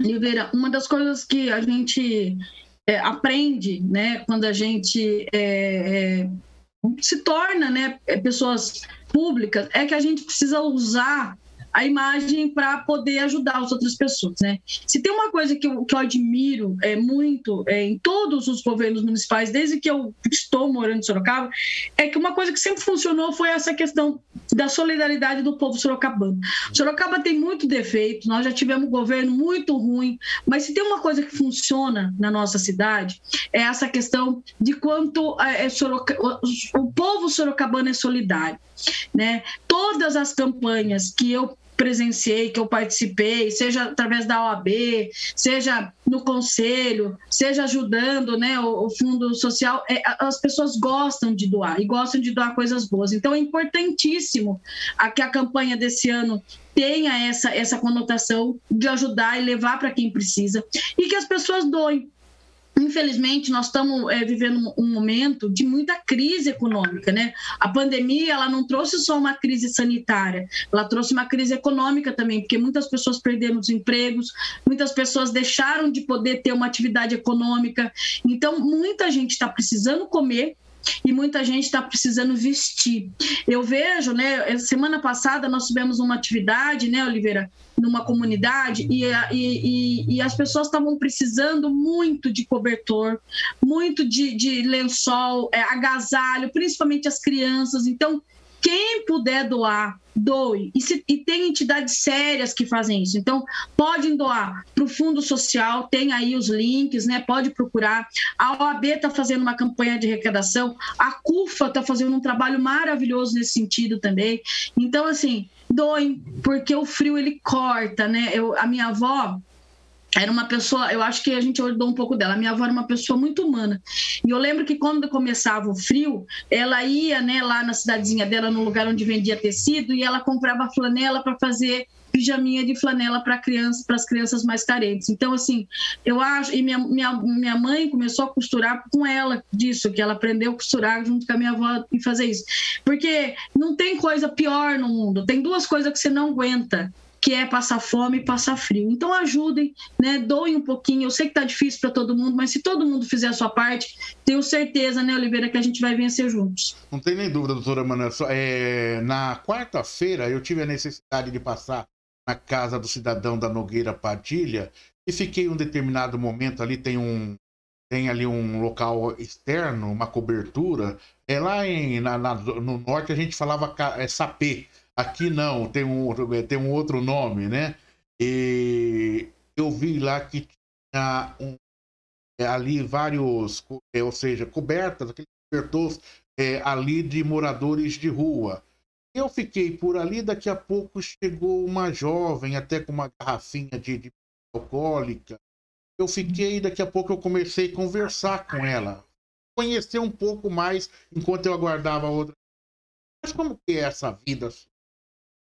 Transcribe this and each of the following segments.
Oliveira, uma das coisas que a gente é, aprende, né, quando a gente é, é, se torna, né, pessoas públicas, é que a gente precisa usar a imagem para poder ajudar as outras pessoas, né? Se tem uma coisa que eu, que eu admiro é, muito é, em todos os governos municipais, desde que eu estou morando em Sorocaba, é que uma coisa que sempre funcionou foi essa questão da solidariedade do povo sorocabano. Sorocaba tem muito defeito, nós já tivemos um governo muito ruim, mas se tem uma coisa que funciona na nossa cidade, é essa questão de quanto é, é o povo sorocabano é solidário, né? Todas as campanhas que eu presenciei, que eu participei, seja através da OAB, seja no conselho, seja ajudando né, o, o fundo social, é, as pessoas gostam de doar e gostam de doar coisas boas. Então é importantíssimo a, que a campanha desse ano tenha essa, essa conotação de ajudar e levar para quem precisa e que as pessoas doem Infelizmente, nós estamos é, vivendo um momento de muita crise econômica, né? A pandemia, ela não trouxe só uma crise sanitária, ela trouxe uma crise econômica também, porque muitas pessoas perderam os empregos, muitas pessoas deixaram de poder ter uma atividade econômica. Então, muita gente está precisando comer, e muita gente está precisando vestir. Eu vejo, né? Semana passada nós tivemos uma atividade, né, Oliveira, numa comunidade e, e, e as pessoas estavam precisando muito de cobertor, muito de, de lençol, é, agasalho, principalmente as crianças. Então, quem puder doar, doe. E, se, e, tem entidades sérias que fazem isso. Então, podem doar para o Fundo Social, tem aí os links, né? Pode procurar. A OAB está fazendo uma campanha de arrecadação, a CUFA está fazendo um trabalho maravilhoso nesse sentido também. Então, assim, doem, porque o frio ele corta, né? Eu, a minha avó, era uma pessoa, eu acho que a gente olhou um pouco dela. Minha avó era uma pessoa muito humana. E eu lembro que quando começava o frio, ela ia, né, lá na cidadezinha dela, no lugar onde vendia tecido, e ela comprava flanela para fazer pijaminha de flanela para crianças, para as crianças mais carentes. Então, assim, eu acho, e minha, minha, minha mãe começou a costurar com ela disso, que ela aprendeu a costurar junto com a minha avó e fazer isso. Porque não tem coisa pior no mundo, tem duas coisas que você não aguenta que é passar fome e passar frio. Então ajudem, né? Doem um pouquinho. Eu sei que está difícil para todo mundo, mas se todo mundo fizer a sua parte, tenho certeza, né, Oliveira, que a gente vai vencer juntos. Não tem nem dúvida, doutora Manuela. É, na quarta-feira eu tive a necessidade de passar na casa do cidadão da Nogueira Padilha e fiquei um determinado momento ali tem um tem ali um local externo, uma cobertura. É lá em, na, na, no norte a gente falava é, sapê. Aqui não, tem um, tem um outro nome, né? E eu vi lá que tinha um, é, ali vários, é, ou seja, cobertas, aqueles cobertores é, ali de moradores de rua. Eu fiquei por ali, daqui a pouco chegou uma jovem, até com uma garrafinha de, de alcoólica. Eu fiquei, daqui a pouco eu comecei a conversar com ela, conhecer um pouco mais enquanto eu aguardava outra. Mas como que é essa vida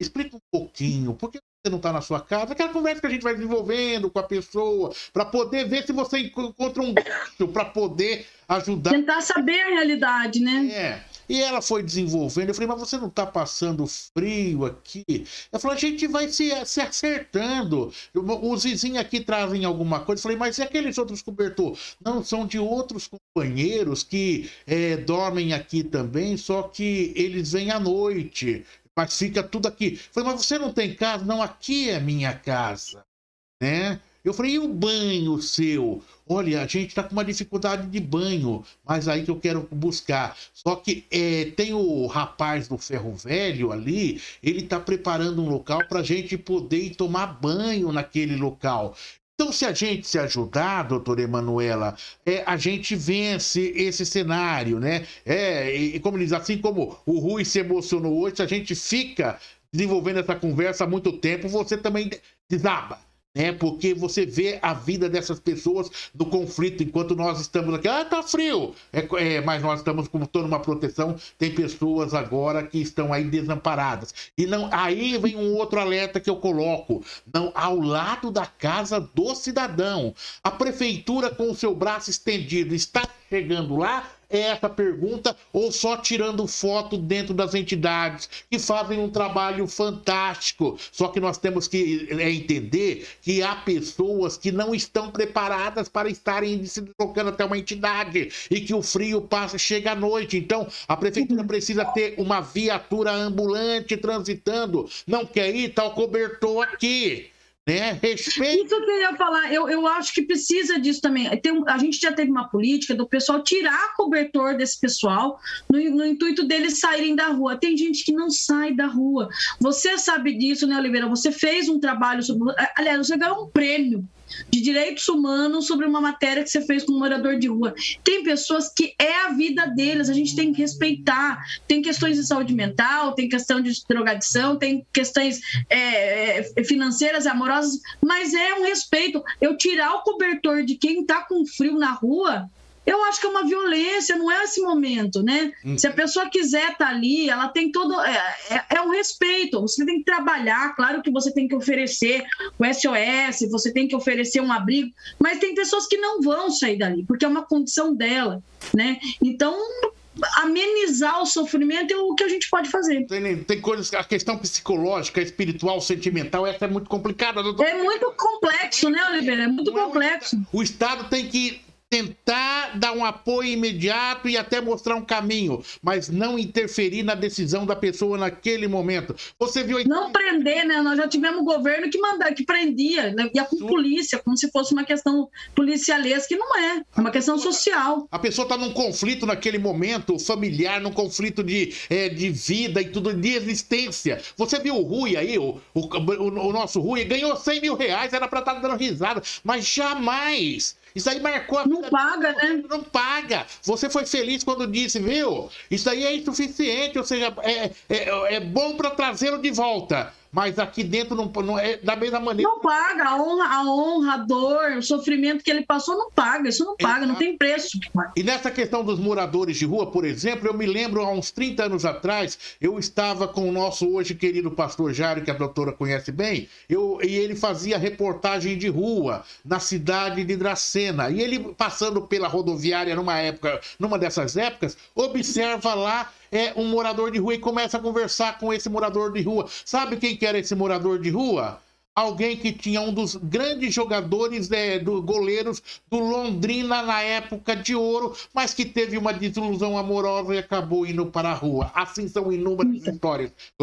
Explica um pouquinho, por que você não está na sua casa? Aquela conversa que a gente vai desenvolvendo com a pessoa, para poder ver se você encontra um gancho para poder ajudar. Tentar saber a realidade, né? É. E ela foi desenvolvendo. Eu falei, mas você não está passando frio aqui? Ela falou, a gente vai se, se acertando. Os vizinhos aqui trazem alguma coisa. Eu falei, mas e aqueles outros cobertores? Não, são de outros companheiros que é, dormem aqui também, só que eles vêm à noite mas fica tudo aqui. falei, mas você não tem casa? Não, aqui é minha casa, né? Eu falei, e o banho seu? Olha, a gente está com uma dificuldade de banho, mas aí que eu quero buscar. Só que é, tem o rapaz do ferro velho ali, ele está preparando um local para a gente poder ir tomar banho naquele local. Então, se a gente se ajudar, doutora Emanuela, é, a gente vence esse cenário, né? É, e, como diz, assim como o Rui se emocionou hoje, se a gente fica desenvolvendo essa conversa há muito tempo, você também desaba né? Porque você vê a vida dessas pessoas no conflito, enquanto nós estamos aqui, ah, tá frio, é, é, mas nós estamos com toda uma proteção. Tem pessoas agora que estão aí desamparadas. E não, aí vem um outro alerta que eu coloco, não ao lado da casa do cidadão. A prefeitura com o seu braço estendido está chegando lá é essa pergunta ou só tirando foto dentro das entidades que fazem um trabalho fantástico. Só que nós temos que é, entender que há pessoas que não estão preparadas para estarem se deslocando até uma entidade e que o frio passa, chega à noite. Então, a prefeitura precisa ter uma viatura ambulante transitando. Não quer ir, tá cobertor aqui. Né? Respeito. Isso que eu ia falar, eu, eu acho que precisa disso também. Tem, a gente já teve uma política do pessoal tirar cobertor desse pessoal no, no, intuito deles saírem da rua. Tem gente que não sai da rua. Você sabe disso, né, Oliveira? Você fez um trabalho sobre. Aliás, você ganhou um prêmio de direitos humanos sobre uma matéria que você fez com um morador de rua. Tem pessoas que é a vida deles, a gente tem que respeitar. Tem questões de saúde mental, tem questão de drogadição, tem questões é, é financeiras amorosas, mas é um respeito. Eu tirar o cobertor de quem está com frio na rua eu acho que é uma violência, não é esse momento, né? Hum. Se a pessoa quiser estar tá ali, ela tem todo. É, é, é, um respeito. Você tem que trabalhar, claro que você tem que oferecer o SOS, você tem que oferecer um abrigo, mas tem pessoas que não vão sair dali, porque é uma condição dela, né? Então, amenizar o sofrimento é o que a gente pode fazer. Tem, tem coisas, a questão psicológica, espiritual, sentimental, essa é muito complicada. Doutor. É muito complexo, né, Oliveira? É muito complexo. É o, o Estado tem que tentar dar um apoio imediato e até mostrar um caminho, mas não interferir na decisão da pessoa naquele momento. Você viu Não prender, né? Nós já tivemos governo que mandava, que prendia, né? ia com polícia, como se fosse uma questão policialesca, que não é, é uma questão social. A pessoa está num conflito naquele momento familiar, num conflito de, é, de vida e tudo, de existência. Você viu o Rui aí, o, o, o, o nosso Rui, ganhou 100 mil reais, era para estar tá dando risada, mas jamais isso aí marcou a Não paga, né? Não paga. Você foi feliz quando disse, viu? Isso aí é insuficiente, ou seja, é, é, é bom para trazê-lo de volta mas aqui dentro não, não é da mesma maneira. Não paga, a honra, a honra, a dor, o sofrimento que ele passou não paga, isso não paga, Exato. não tem preço. E nessa questão dos moradores de rua, por exemplo, eu me lembro há uns 30 anos atrás, eu estava com o nosso hoje querido pastor Jário, que a doutora conhece bem, eu, e ele fazia reportagem de rua na cidade de Dracena. E ele passando pela rodoviária numa época, numa dessas épocas, observa lá é um morador de rua e começa a conversar com esse morador de rua. Sabe quem que era esse morador de rua? Alguém que tinha um dos grandes jogadores é, do goleiros do Londrina na época de ouro, mas que teve uma desilusão amorosa e acabou indo para a rua. Assim são inúmeras histórias.